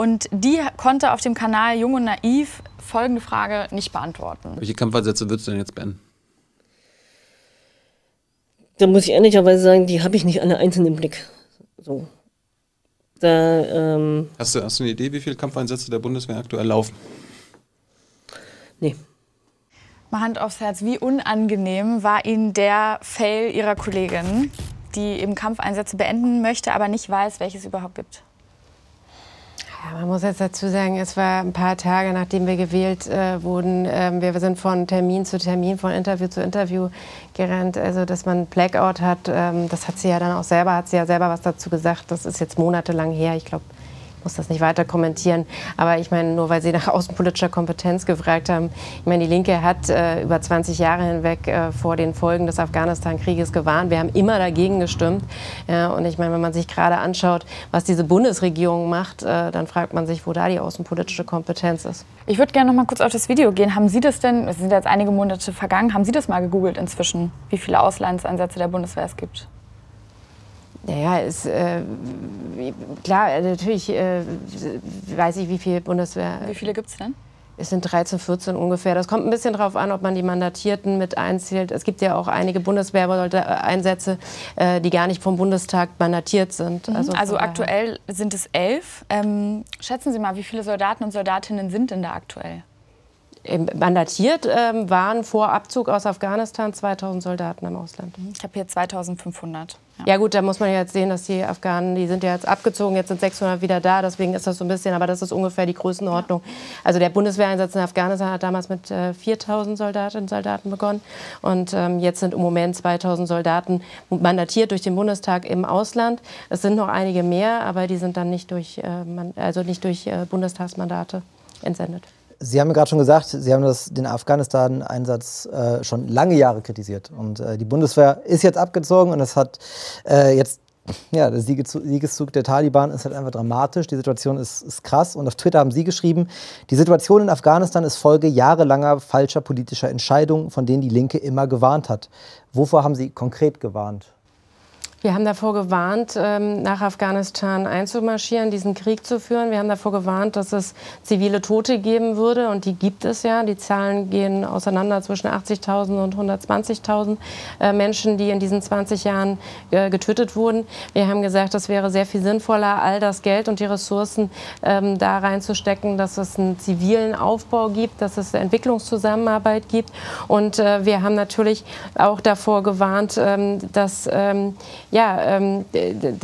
Und die konnte auf dem Kanal Jung und Naiv folgende Frage nicht beantworten. Welche Kampfansätze würdest du denn jetzt beenden? Da muss ich ehrlicherweise sagen, die habe ich nicht alle einzeln im Blick. So. Da, ähm, hast, du, hast du eine Idee, wie viele Kampfeinsätze der Bundeswehr aktuell laufen? Nee. Mal Hand aufs Herz, wie unangenehm war Ihnen der Fail Ihrer Kollegin, die eben Kampfeinsätze beenden möchte, aber nicht weiß, welches es überhaupt gibt? Ja, man muss jetzt dazu sagen, es war ein paar Tage, nachdem wir gewählt äh, wurden. Ähm, wir sind von Termin zu Termin, von Interview zu Interview gerannt. Also, dass man Blackout hat, ähm, das hat sie ja dann auch selber, hat sie ja selber was dazu gesagt. Das ist jetzt monatelang her. Ich glaube, muss das nicht weiter kommentieren. Aber ich meine, nur weil Sie nach außenpolitischer Kompetenz gefragt haben, ich meine, die Linke hat äh, über 20 Jahre hinweg äh, vor den Folgen des Afghanistan-Krieges gewarnt. Wir haben immer dagegen gestimmt. Ja, und ich meine, wenn man sich gerade anschaut, was diese Bundesregierung macht, äh, dann fragt man sich, wo da die außenpolitische Kompetenz ist. Ich würde gerne noch mal kurz auf das Video gehen. Haben Sie das denn, es sind jetzt einige Monate vergangen, haben Sie das mal gegoogelt inzwischen, wie viele Auslandseinsätze der Bundeswehr es gibt? Naja, ist, äh, klar, natürlich äh, weiß ich, wie viel Bundeswehr. Wie viele gibt es denn? Es sind 13, 14 ungefähr. Das kommt ein bisschen darauf an, ob man die Mandatierten mit einzählt. Es gibt ja auch einige Bundeswehreinsätze, äh, die gar nicht vom Bundestag mandatiert sind. Mhm. Also, also aktuell sind es elf. Ähm, schätzen Sie mal, wie viele Soldaten und Soldatinnen sind denn da aktuell? Mandatiert ähm, waren vor Abzug aus Afghanistan 2000 Soldaten im Ausland. Ich habe hier 2500. Ja. ja. gut, da muss man jetzt sehen, dass die Afghanen, die sind ja jetzt abgezogen, jetzt sind 600 wieder da, deswegen ist das so ein bisschen, aber das ist ungefähr die Größenordnung. Ja. Also der Bundeswehreinsatz in Afghanistan hat damals mit äh, 4000 Soldatinnen und Soldaten begonnen und ähm, jetzt sind im Moment 2000 Soldaten mandatiert durch den Bundestag im Ausland. Es sind noch einige mehr, aber die sind dann nicht durch, äh, also nicht durch äh, Bundestagsmandate entsendet. Sie haben ja gerade schon gesagt, Sie haben das, den Afghanistan-Einsatz äh, schon lange Jahre kritisiert. Und äh, die Bundeswehr ist jetzt abgezogen und es hat äh, jetzt, ja, der Siegeszug der Taliban ist halt einfach dramatisch. Die Situation ist, ist krass. Und auf Twitter haben Sie geschrieben, die Situation in Afghanistan ist Folge jahrelanger falscher politischer Entscheidungen, von denen die Linke immer gewarnt hat. Wovor haben Sie konkret gewarnt? Wir haben davor gewarnt, ähm, nach Afghanistan einzumarschieren, diesen Krieg zu führen. Wir haben davor gewarnt, dass es zivile Tote geben würde. Und die gibt es ja. Die Zahlen gehen auseinander zwischen 80.000 und 120.000 äh, Menschen, die in diesen 20 Jahren äh, getötet wurden. Wir haben gesagt, es wäre sehr viel sinnvoller, all das Geld und die Ressourcen ähm, da reinzustecken, dass es einen zivilen Aufbau gibt, dass es Entwicklungszusammenarbeit gibt. Und äh, wir haben natürlich auch davor gewarnt, ähm, dass ja, ähm,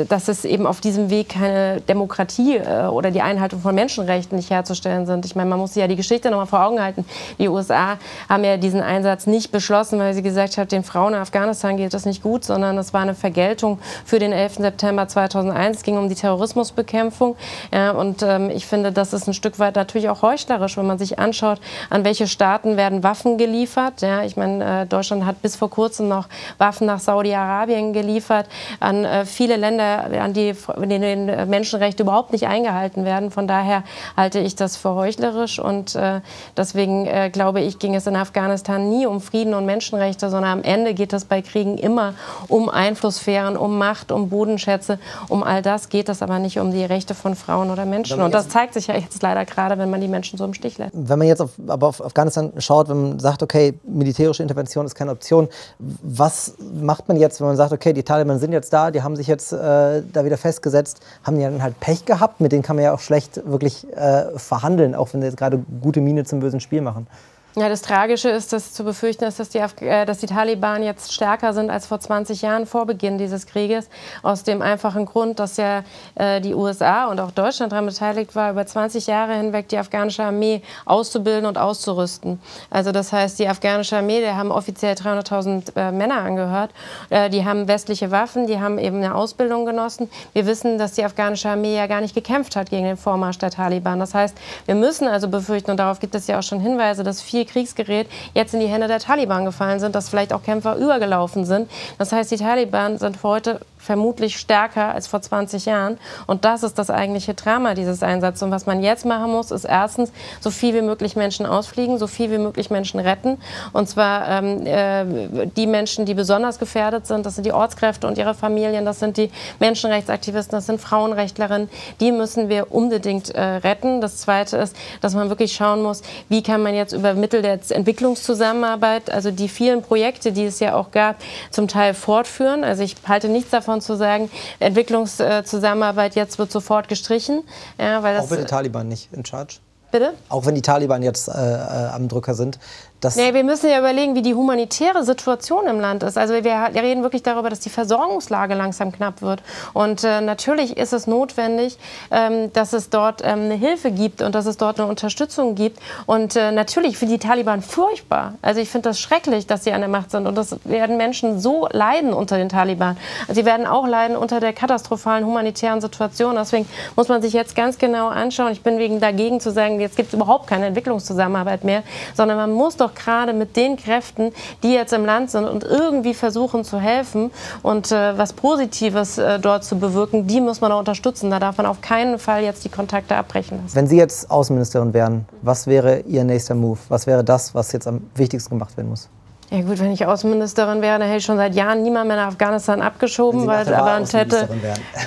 dass es eben auf diesem Weg keine Demokratie äh, oder die Einhaltung von Menschenrechten nicht herzustellen sind. Ich meine, man muss sich ja die Geschichte noch mal vor Augen halten. Die USA haben ja diesen Einsatz nicht beschlossen, weil sie gesagt hat, den Frauen in Afghanistan geht das nicht gut, sondern es war eine Vergeltung für den 11. September 2001. Es ging um die Terrorismusbekämpfung. Ja, und ähm, ich finde, das ist ein Stück weit natürlich auch heuchlerisch, wenn man sich anschaut, an welche Staaten werden Waffen geliefert. Ja, ich meine, äh, Deutschland hat bis vor kurzem noch Waffen nach Saudi-Arabien geliefert. An äh, viele Länder, an die in denen Menschenrechte überhaupt nicht eingehalten werden. Von daher halte ich das für heuchlerisch und äh, deswegen äh, glaube ich, ging es in Afghanistan nie um Frieden und Menschenrechte, sondern am Ende geht es bei Kriegen immer um Einflusssphären, um Macht, um Bodenschätze, um all das geht es aber nicht um die Rechte von Frauen oder Menschen. Und das zeigt sich ja jetzt leider gerade, wenn man die Menschen so im Stich lässt. Wenn man jetzt auf, aber auf Afghanistan schaut, wenn man sagt, okay, militärische Intervention ist keine Option, was macht man jetzt, wenn man sagt, okay, die Taliban sind jetzt da, die haben sich jetzt äh, da wieder festgesetzt, haben die dann halt Pech gehabt, mit denen kann man ja auch schlecht wirklich äh, verhandeln, auch wenn sie jetzt gerade gute Miene zum bösen Spiel machen. Ja, das Tragische ist, dass zu befürchten ist, dass die, äh, dass die Taliban jetzt stärker sind als vor 20 Jahren vor Beginn dieses Krieges. Aus dem einfachen Grund, dass ja äh, die USA und auch Deutschland daran beteiligt war, über 20 Jahre hinweg die afghanische Armee auszubilden und auszurüsten. Also das heißt, die afghanische Armee, die haben offiziell 300.000 äh, Männer angehört. Äh, die haben westliche Waffen, die haben eben eine Ausbildung genossen. Wir wissen, dass die afghanische Armee ja gar nicht gekämpft hat gegen den Vormarsch der Taliban. Das heißt, wir müssen also befürchten, und darauf gibt es ja auch schon Hinweise, dass viel Kriegsgerät jetzt in die Hände der Taliban gefallen sind, dass vielleicht auch Kämpfer übergelaufen sind. Das heißt, die Taliban sind heute vermutlich stärker als vor 20 Jahren. Und das ist das eigentliche Drama dieses Einsatzes. Und was man jetzt machen muss, ist erstens so viel wie möglich Menschen ausfliegen, so viel wie möglich Menschen retten. Und zwar ähm, äh, die Menschen, die besonders gefährdet sind. Das sind die Ortskräfte und ihre Familien. Das sind die Menschenrechtsaktivisten. Das sind Frauenrechtlerinnen. Die müssen wir unbedingt äh, retten. Das Zweite ist, dass man wirklich schauen muss, wie kann man jetzt über Mittel der Entwicklungszusammenarbeit, also die vielen Projekte, die es ja auch gab, zum Teil fortführen. Also ich halte nichts davon, und zu sagen, Entwicklungszusammenarbeit jetzt wird sofort gestrichen. Ja, weil das, Auch wenn die Taliban nicht in Charge? Bitte? Auch wenn die Taliban jetzt äh, äh am Drücker sind. Das nee, wir müssen ja überlegen, wie die humanitäre Situation im Land ist. Also wir reden wirklich darüber, dass die Versorgungslage langsam knapp wird. Und äh, natürlich ist es notwendig, ähm, dass es dort ähm, eine Hilfe gibt und dass es dort eine Unterstützung gibt. Und äh, natürlich für die Taliban furchtbar. Also ich finde das schrecklich, dass sie an der Macht sind. Und das werden Menschen so leiden unter den Taliban. Sie werden auch leiden unter der katastrophalen humanitären Situation. Deswegen muss man sich jetzt ganz genau anschauen. Ich bin wegen dagegen zu sagen, jetzt gibt es überhaupt keine Entwicklungszusammenarbeit mehr, sondern man muss doch gerade mit den Kräften, die jetzt im Land sind und irgendwie versuchen zu helfen und äh, was Positives äh, dort zu bewirken, die muss man auch unterstützen. Da darf man auf keinen Fall jetzt die Kontakte abbrechen lassen. Wenn Sie jetzt Außenministerin wären, was wäre Ihr nächster Move? Was wäre das, was jetzt am wichtigsten gemacht werden muss? Ja gut, wenn ich Außenministerin wäre, dann hätte ich schon seit Jahren niemand mehr nach Afghanistan abgeschoben, weil aber hätte.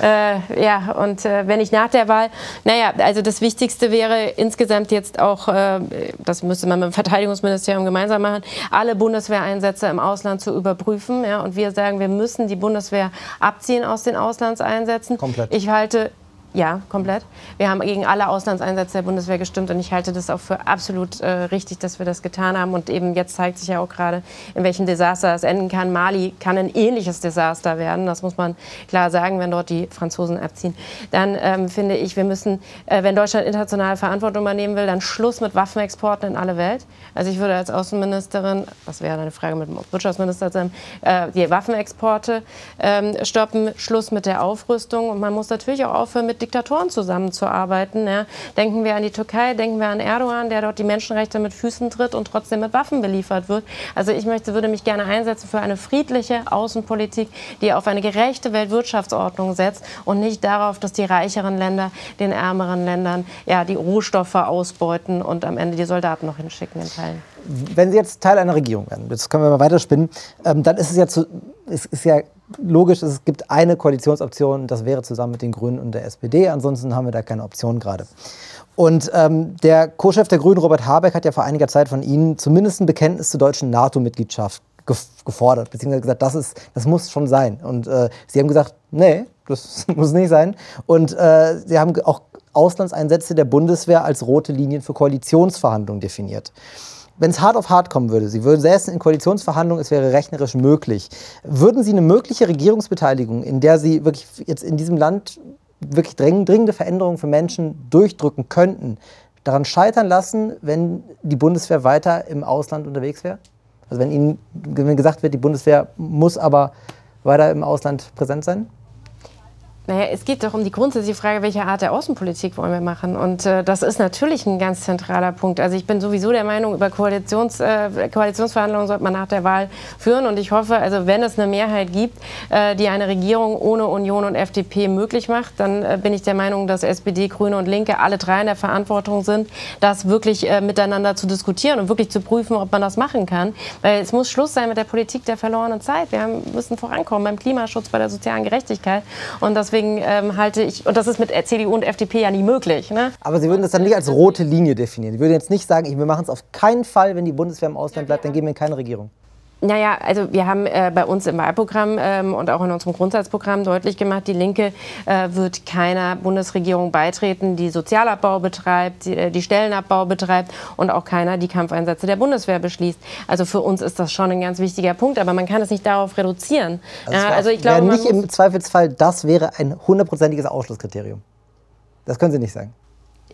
Äh, ja, und äh, wenn ich nach der Wahl, naja, also das Wichtigste wäre insgesamt jetzt auch, äh, das müsste man mit dem Verteidigungsministerium gemeinsam machen, alle Bundeswehreinsätze im Ausland zu überprüfen. Ja, und wir sagen, wir müssen die Bundeswehr abziehen aus den Auslandseinsätzen. Komplett. Ich halte ja, komplett. Wir haben gegen alle Auslandseinsätze der Bundeswehr gestimmt und ich halte das auch für absolut äh, richtig, dass wir das getan haben. Und eben jetzt zeigt sich ja auch gerade, in welchem Desaster es enden kann. Mali kann ein ähnliches Desaster werden, das muss man klar sagen, wenn dort die Franzosen abziehen. Dann ähm, finde ich, wir müssen, äh, wenn Deutschland international Verantwortung übernehmen will, dann Schluss mit Waffenexporten in alle Welt. Also ich würde als Außenministerin, das wäre eine Frage mit dem Wirtschaftsminister äh, die Waffenexporte ähm, stoppen, Schluss mit der Aufrüstung und man muss natürlich auch aufhören mit Diktatoren zusammenzuarbeiten. Ja. Denken wir an die Türkei, denken wir an Erdogan, der dort die Menschenrechte mit Füßen tritt und trotzdem mit Waffen beliefert wird. Also ich möchte, würde mich gerne einsetzen für eine friedliche Außenpolitik, die auf eine gerechte Weltwirtschaftsordnung setzt und nicht darauf, dass die reicheren Länder den ärmeren Ländern ja, die Rohstoffe ausbeuten und am Ende die Soldaten noch hinschicken in Teilen. Wenn Sie jetzt Teil einer Regierung werden, jetzt können wir mal weiterspinnen, ähm, dann ist es ja, zu, es ist ja logisch, es gibt eine Koalitionsoption, das wäre zusammen mit den Grünen und der SPD. Ansonsten haben wir da keine Option gerade. Und ähm, der Co-Chef der Grünen, Robert Habeck, hat ja vor einiger Zeit von Ihnen zumindest ein Bekenntnis zur deutschen NATO-Mitgliedschaft gefordert, beziehungsweise gesagt, das, ist, das muss schon sein. Und äh, Sie haben gesagt, nee, das (laughs) muss nicht sein. Und äh, Sie haben auch Auslandseinsätze der Bundeswehr als rote Linien für Koalitionsverhandlungen definiert wenn es hart auf hart kommen würde, Sie würden säßen in Koalitionsverhandlungen, es wäre rechnerisch möglich, würden Sie eine mögliche Regierungsbeteiligung, in der Sie wirklich jetzt in diesem Land wirklich dringende Veränderungen für Menschen durchdrücken könnten, daran scheitern lassen, wenn die Bundeswehr weiter im Ausland unterwegs wäre? Also wenn Ihnen gesagt wird, die Bundeswehr muss aber weiter im Ausland präsent sein? Naja, es geht doch um die grundsätzliche Frage, welche Art der Außenpolitik wollen wir machen. Und äh, das ist natürlich ein ganz zentraler Punkt. Also ich bin sowieso der Meinung, über Koalitions, äh, Koalitionsverhandlungen sollte man nach der Wahl führen. Und ich hoffe, also wenn es eine Mehrheit gibt, äh, die eine Regierung ohne Union und FDP möglich macht, dann äh, bin ich der Meinung, dass SPD, Grüne und Linke alle drei in der Verantwortung sind, das wirklich äh, miteinander zu diskutieren und wirklich zu prüfen, ob man das machen kann. Weil es muss Schluss sein mit der Politik der verlorenen Zeit. Wir haben, müssen vorankommen beim Klimaschutz, bei der sozialen Gerechtigkeit. Und deswegen deswegen ähm, halte ich, und das ist mit CDU und FDP ja nie möglich. Ne? Aber Sie würden das dann nicht als rote Linie definieren. Sie würden jetzt nicht sagen, wir machen es auf keinen Fall, wenn die Bundeswehr im Ausland bleibt, dann geben wir in keine Regierung. Naja, also wir haben äh, bei uns im Wahlprogramm ähm, und auch in unserem Grundsatzprogramm deutlich gemacht, die Linke äh, wird keiner Bundesregierung beitreten, die Sozialabbau betreibt, die, äh, die, Stellenabbau betreibt und auch keiner die Kampfeinsätze der Bundeswehr beschließt. Also für uns ist das schon ein ganz wichtiger Punkt, aber man kann es nicht darauf reduzieren. Also, also ich glaube, nicht im Zweifelsfall, das wäre ein hundertprozentiges Ausschlusskriterium. Das können Sie nicht sagen.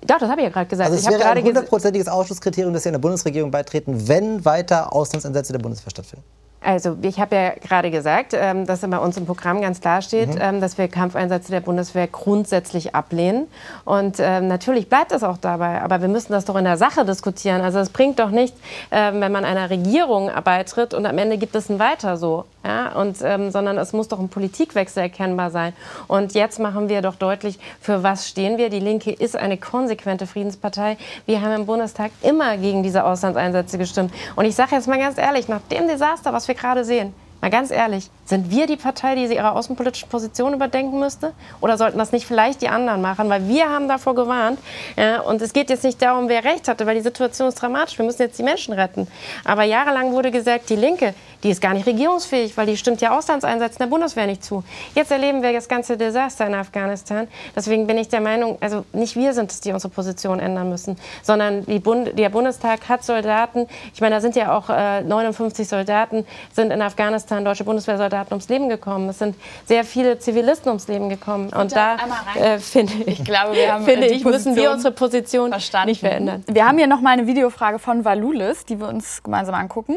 Doch, das habe ich ja gerade gesagt. Also es ich wäre ein hundertprozentiges Ausschlusskriterium, dass Sie einer Bundesregierung beitreten, wenn weiter Auslandseinsätze der Bundeswehr stattfinden. Also ich habe ja gerade gesagt, ähm, dass bei uns im Programm ganz klar steht, mhm. ähm, dass wir Kampfeinsätze der Bundeswehr grundsätzlich ablehnen. Und ähm, natürlich bleibt es auch dabei. Aber wir müssen das doch in der Sache diskutieren. Also es bringt doch nichts, wenn man einer Regierung beitritt und am Ende gibt es ein Weiter so. Ja? Und, ähm, sondern es muss doch ein Politikwechsel erkennbar sein. Und jetzt machen wir doch deutlich, für was stehen wir. Die Linke ist eine konsequente Friedenspartei. Wir haben im Bundestag immer gegen diese Auslandseinsätze gestimmt. Und ich sage jetzt mal ganz ehrlich, nach dem Desaster, was wir gerade sehen, mal ganz ehrlich, sind wir die Partei, die ihre außenpolitische Position überdenken müsste? Oder sollten das nicht vielleicht die anderen machen? Weil wir haben davor gewarnt. Ja, und es geht jetzt nicht darum, wer recht hatte, weil die Situation ist dramatisch. Wir müssen jetzt die Menschen retten. Aber jahrelang wurde gesagt, die Linke, die ist gar nicht regierungsfähig, weil die stimmt ja Auslandseinsätzen der Bundeswehr nicht zu. Jetzt erleben wir das ganze Desaster in Afghanistan. Deswegen bin ich der Meinung, also nicht wir sind es, die unsere Position ändern müssen, sondern Bund der Bundestag hat Soldaten. Ich meine, da sind ja auch äh, 59 Soldaten, sind in Afghanistan deutsche Bundeswehrsoldaten Soldaten ums Leben gekommen. Es sind sehr viele Zivilisten ums Leben gekommen. Und da äh, finde ich, glaube, wir haben finde ich, müssen wir unsere Position verstanden. nicht verändern. Wir haben hier noch mal eine Videofrage von Valulis, die wir uns gemeinsam angucken.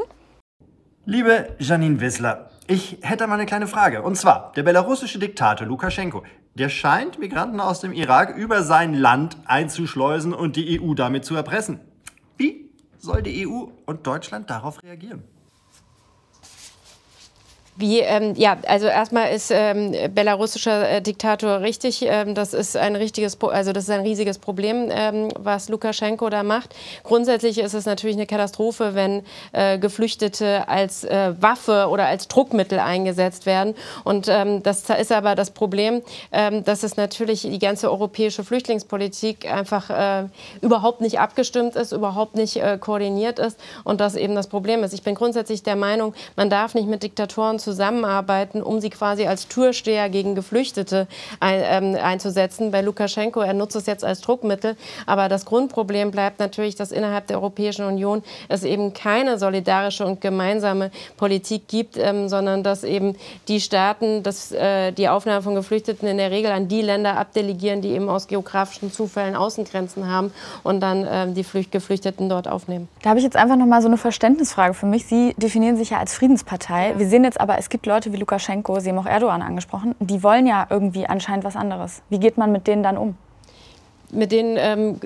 Liebe Janine Wissler, ich hätte mal eine kleine Frage. Und zwar, der belarussische Diktator Lukaschenko, der scheint Migranten aus dem Irak über sein Land einzuschleusen und die EU damit zu erpressen. Wie soll die EU und Deutschland darauf reagieren? Wie, ähm, ja, also erstmal ist ähm, belarussischer äh, Diktator richtig. Ähm, das ist ein richtiges, also das ist ein riesiges Problem, ähm, was Lukaschenko da macht. Grundsätzlich ist es natürlich eine Katastrophe, wenn äh, Geflüchtete als äh, Waffe oder als Druckmittel eingesetzt werden. Und ähm, das ist aber das Problem, ähm, dass es natürlich die ganze europäische Flüchtlingspolitik einfach äh, überhaupt nicht abgestimmt ist, überhaupt nicht äh, koordiniert ist und das eben das Problem ist. Ich bin grundsätzlich der Meinung, man darf nicht mit Diktatoren zusammen zusammenarbeiten, um sie quasi als Türsteher gegen Geflüchtete ein, ähm, einzusetzen. Bei Lukaschenko, er nutzt es jetzt als Druckmittel. Aber das Grundproblem bleibt natürlich, dass innerhalb der Europäischen Union es eben keine solidarische und gemeinsame Politik gibt, ähm, sondern dass eben die Staaten das, äh, die Aufnahme von Geflüchteten in der Regel an die Länder abdelegieren, die eben aus geografischen Zufällen Außengrenzen haben und dann ähm, die Flücht Geflüchteten dort aufnehmen. Da habe ich jetzt einfach noch mal so eine Verständnisfrage für mich. Sie definieren sich ja als Friedenspartei. Wir sehen jetzt aber, es gibt Leute wie Lukaschenko, Sie haben auch Erdogan angesprochen, die wollen ja irgendwie anscheinend was anderes. Wie geht man mit denen dann um? Mit denen ähm,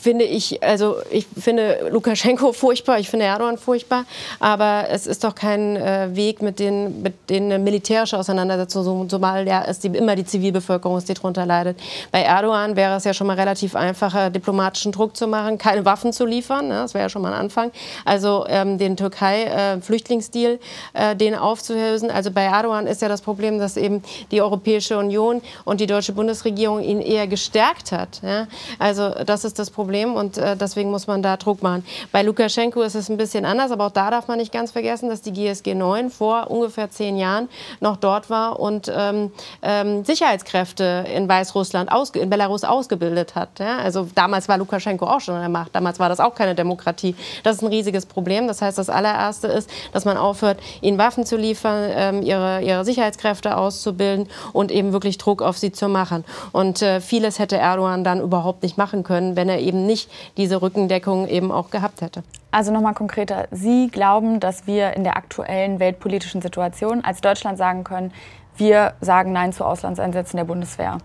finde ich, also ich finde Lukaschenko (laughs) furchtbar, ich finde Erdogan furchtbar, aber es ist doch kein äh, Weg mit den, mit den militärische Auseinandersetzungen, zumal ja es die, immer die Zivilbevölkerung ist, die darunter leidet. Bei Erdogan wäre es ja schon mal relativ einfacher, diplomatischen Druck zu machen, keine Waffen zu liefern, ne? das wäre ja schon mal ein Anfang. Also ähm, den Türkei-Flüchtlingsdeal, äh, äh, den aufzuhösen. Also bei Erdogan ist ja das Problem, dass eben die Europäische Union und die deutsche Bundesregierung ihn eher gestärkt hat. Ja? Also das ist das Problem. Problem und äh, deswegen muss man da Druck machen. Bei Lukaschenko ist es ein bisschen anders, aber auch da darf man nicht ganz vergessen, dass die GSG 9 vor ungefähr zehn Jahren noch dort war und ähm, ähm, Sicherheitskräfte in Weißrussland, in Belarus ausgebildet hat. Ja? Also damals war Lukaschenko auch schon an der Macht, damals war das auch keine Demokratie. Das ist ein riesiges Problem. Das heißt, das allererste ist, dass man aufhört, ihnen Waffen zu liefern, ähm, ihre, ihre Sicherheitskräfte auszubilden und eben wirklich Druck auf sie zu machen. Und äh, vieles hätte Erdogan dann überhaupt nicht machen können, wenn er eben eben nicht diese Rückendeckung eben auch gehabt hätte. Also nochmal konkreter, Sie glauben, dass wir in der aktuellen weltpolitischen Situation als Deutschland sagen können, wir sagen Nein zu Auslandseinsätzen der Bundeswehr.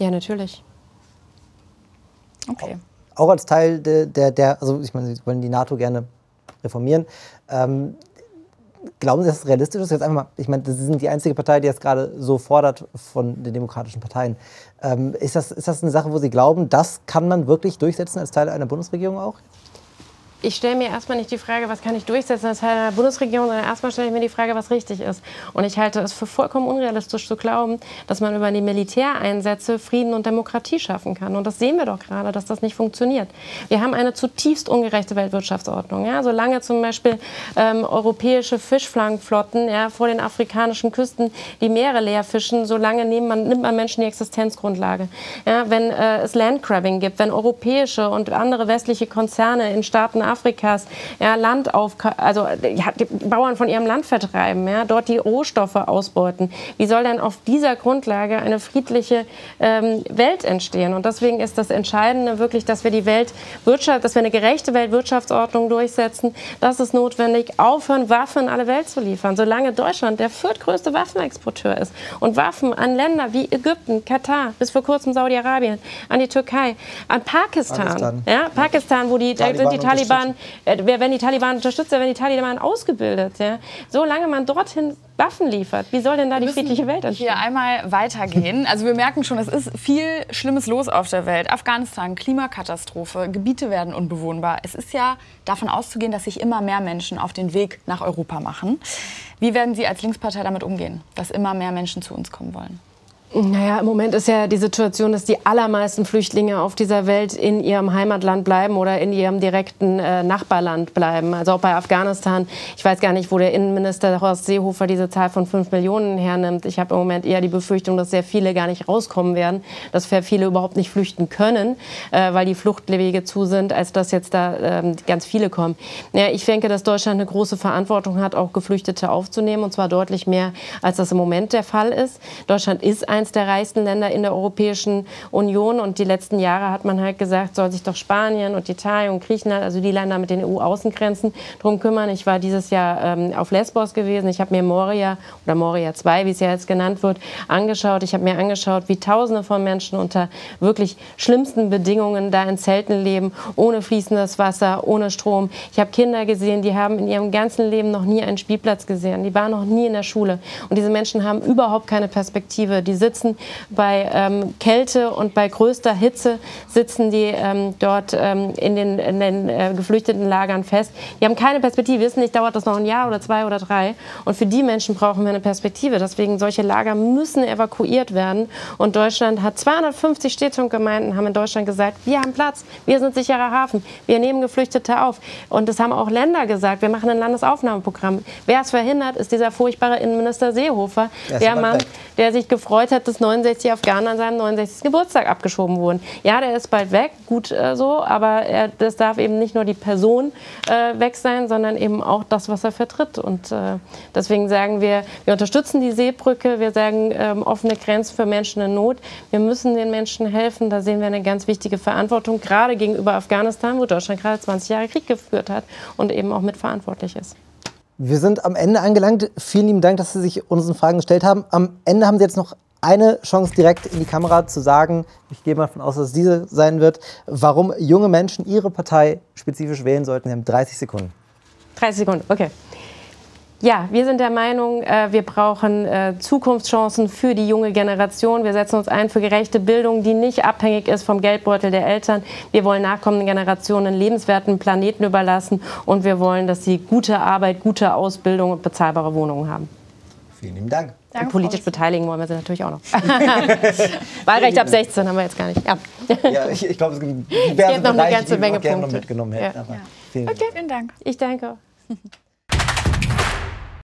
Ja, natürlich. Okay. Auch als Teil der, der, der also ich meine, Sie wollen die NATO gerne reformieren. Ähm, glauben Sie, dass es realistisch ist? Jetzt einfach mal, ich meine, Sie sind die einzige Partei, die das gerade so fordert von den demokratischen Parteien. Ähm, ist, das, ist das eine Sache, wo Sie glauben, das kann man wirklich durchsetzen als Teil einer Bundesregierung auch? Ich stelle mir erstmal nicht die Frage, was kann ich durchsetzen als Teil der Bundesregierung, sondern erstmal stelle ich mir die Frage, was richtig ist. Und ich halte es für vollkommen unrealistisch zu glauben, dass man über die Militäreinsätze Frieden und Demokratie schaffen kann. Und das sehen wir doch gerade, dass das nicht funktioniert. Wir haben eine zutiefst ungerechte Weltwirtschaftsordnung. Ja? Solange zum Beispiel ähm, europäische Fischfangflotten ja, vor den afrikanischen Küsten die Meere leer fischen, solange nimmt man, nimmt man Menschen die Existenzgrundlage. Ja? Wenn äh, es Landgrabbing gibt, wenn europäische und andere westliche Konzerne in Staaten Afrikas ja, Land auf, also ja, die Bauern von ihrem Land vertreiben, ja, dort die Rohstoffe ausbeuten. Wie soll denn auf dieser Grundlage eine friedliche ähm, Welt entstehen? Und deswegen ist das Entscheidende wirklich, dass wir die Weltwirtschaft, dass wir eine gerechte Weltwirtschaftsordnung durchsetzen. Das ist notwendig. Aufhören, Waffen in alle Welt zu liefern. Solange Deutschland der viertgrößte Waffenexporteur ist und Waffen an Länder wie Ägypten, Katar, bis vor kurzem Saudi-Arabien, an die Türkei, an Pakistan, Pakistan. Ja, Pakistan, wo die, da sind die Taliban Taliban, äh, wer wenn die Taliban unterstützt, wer wenn die Taliban ausgebildet. Ja? Solange man dorthin Waffen liefert, wie soll denn da die friedliche Welt entstehen? Hier einmal weitergehen. Also wir merken schon, es ist viel Schlimmes los auf der Welt. Afghanistan, Klimakatastrophe, Gebiete werden unbewohnbar. Es ist ja davon auszugehen, dass sich immer mehr Menschen auf den Weg nach Europa machen. Wie werden Sie als Linkspartei damit umgehen, dass immer mehr Menschen zu uns kommen wollen? Naja, im Moment ist ja die Situation, dass die allermeisten Flüchtlinge auf dieser Welt in ihrem Heimatland bleiben oder in ihrem direkten äh, Nachbarland bleiben. Also auch bei Afghanistan. Ich weiß gar nicht, wo der Innenminister Horst Seehofer diese Zahl von 5 Millionen hernimmt. Ich habe im Moment eher die Befürchtung, dass sehr viele gar nicht rauskommen werden, dass sehr viele überhaupt nicht flüchten können, äh, weil die Fluchtwege zu sind, als dass jetzt da äh, ganz viele kommen. Ja, ich denke, dass Deutschland eine große Verantwortung hat, auch Geflüchtete aufzunehmen, und zwar deutlich mehr, als das im Moment der Fall ist. Deutschland ist ein eines der reichsten Länder in der Europäischen Union. Und die letzten Jahre hat man halt gesagt, soll sich doch Spanien und Italien und Griechenland, also die Länder mit den EU-Außengrenzen, darum kümmern. Ich war dieses Jahr ähm, auf Lesbos gewesen. Ich habe mir Moria oder Moria 2, wie es ja jetzt genannt wird, angeschaut. Ich habe mir angeschaut, wie Tausende von Menschen unter wirklich schlimmsten Bedingungen da in Zelten leben, ohne fließendes Wasser, ohne Strom. Ich habe Kinder gesehen, die haben in ihrem ganzen Leben noch nie einen Spielplatz gesehen. Die waren noch nie in der Schule. Und diese Menschen haben überhaupt keine Perspektive. Die sitzen sitzen bei ähm, Kälte und bei größter Hitze sitzen die ähm, dort ähm, in den, in den äh, geflüchteten Lagern fest. Die haben keine Perspektive, wissen nicht, dauert das noch ein Jahr oder zwei oder drei. Und für die Menschen brauchen wir eine Perspektive. Deswegen solche Lager müssen evakuiert werden. Und Deutschland hat 250 Städte und Gemeinden haben in Deutschland gesagt, wir haben Platz, wir sind sicherer Hafen, wir nehmen Geflüchtete auf. Und das haben auch Länder gesagt, wir machen ein Landesaufnahmeprogramm. Wer es verhindert, ist dieser furchtbare Innenminister Seehofer, der Mann, der sich gefreut hat, dass 69 Afghanen an seinem 69. Geburtstag abgeschoben wurden. Ja, der ist bald weg, gut äh, so, aber er, das darf eben nicht nur die Person äh, weg sein, sondern eben auch das, was er vertritt. Und äh, deswegen sagen wir, wir unterstützen die Seebrücke, wir sagen ähm, offene Grenzen für Menschen in Not. Wir müssen den Menschen helfen, da sehen wir eine ganz wichtige Verantwortung, gerade gegenüber Afghanistan, wo Deutschland gerade 20 Jahre Krieg geführt hat und eben auch mitverantwortlich ist. Wir sind am Ende angelangt. Vielen lieben Dank, dass Sie sich unseren Fragen gestellt haben. Am Ende haben Sie jetzt noch eine Chance direkt in die Kamera zu sagen, ich gehe mal davon aus, dass es diese sein wird, warum junge Menschen ihre Partei spezifisch wählen sollten. Sie haben 30 Sekunden. 30 Sekunden, okay. Ja, wir sind der Meinung, äh, wir brauchen äh, Zukunftschancen für die junge Generation. Wir setzen uns ein für gerechte Bildung, die nicht abhängig ist vom Geldbeutel der Eltern. Wir wollen nachkommenden Generationen lebenswerten Planeten überlassen und wir wollen, dass sie gute Arbeit, gute Ausbildung und bezahlbare Wohnungen haben. Vielen lieben Dank. Danke, und politisch beteiligen wollen wir sie natürlich auch noch. (laughs) Wahlrecht ab 16 haben wir jetzt gar nicht. Ja, ja ich, ich glaube, es gibt diverse es gibt noch eine ganze Menge Punkte. Noch mitgenommen hätten. Ja. Ja. Vielen, okay. vielen Dank. Ich danke. (laughs)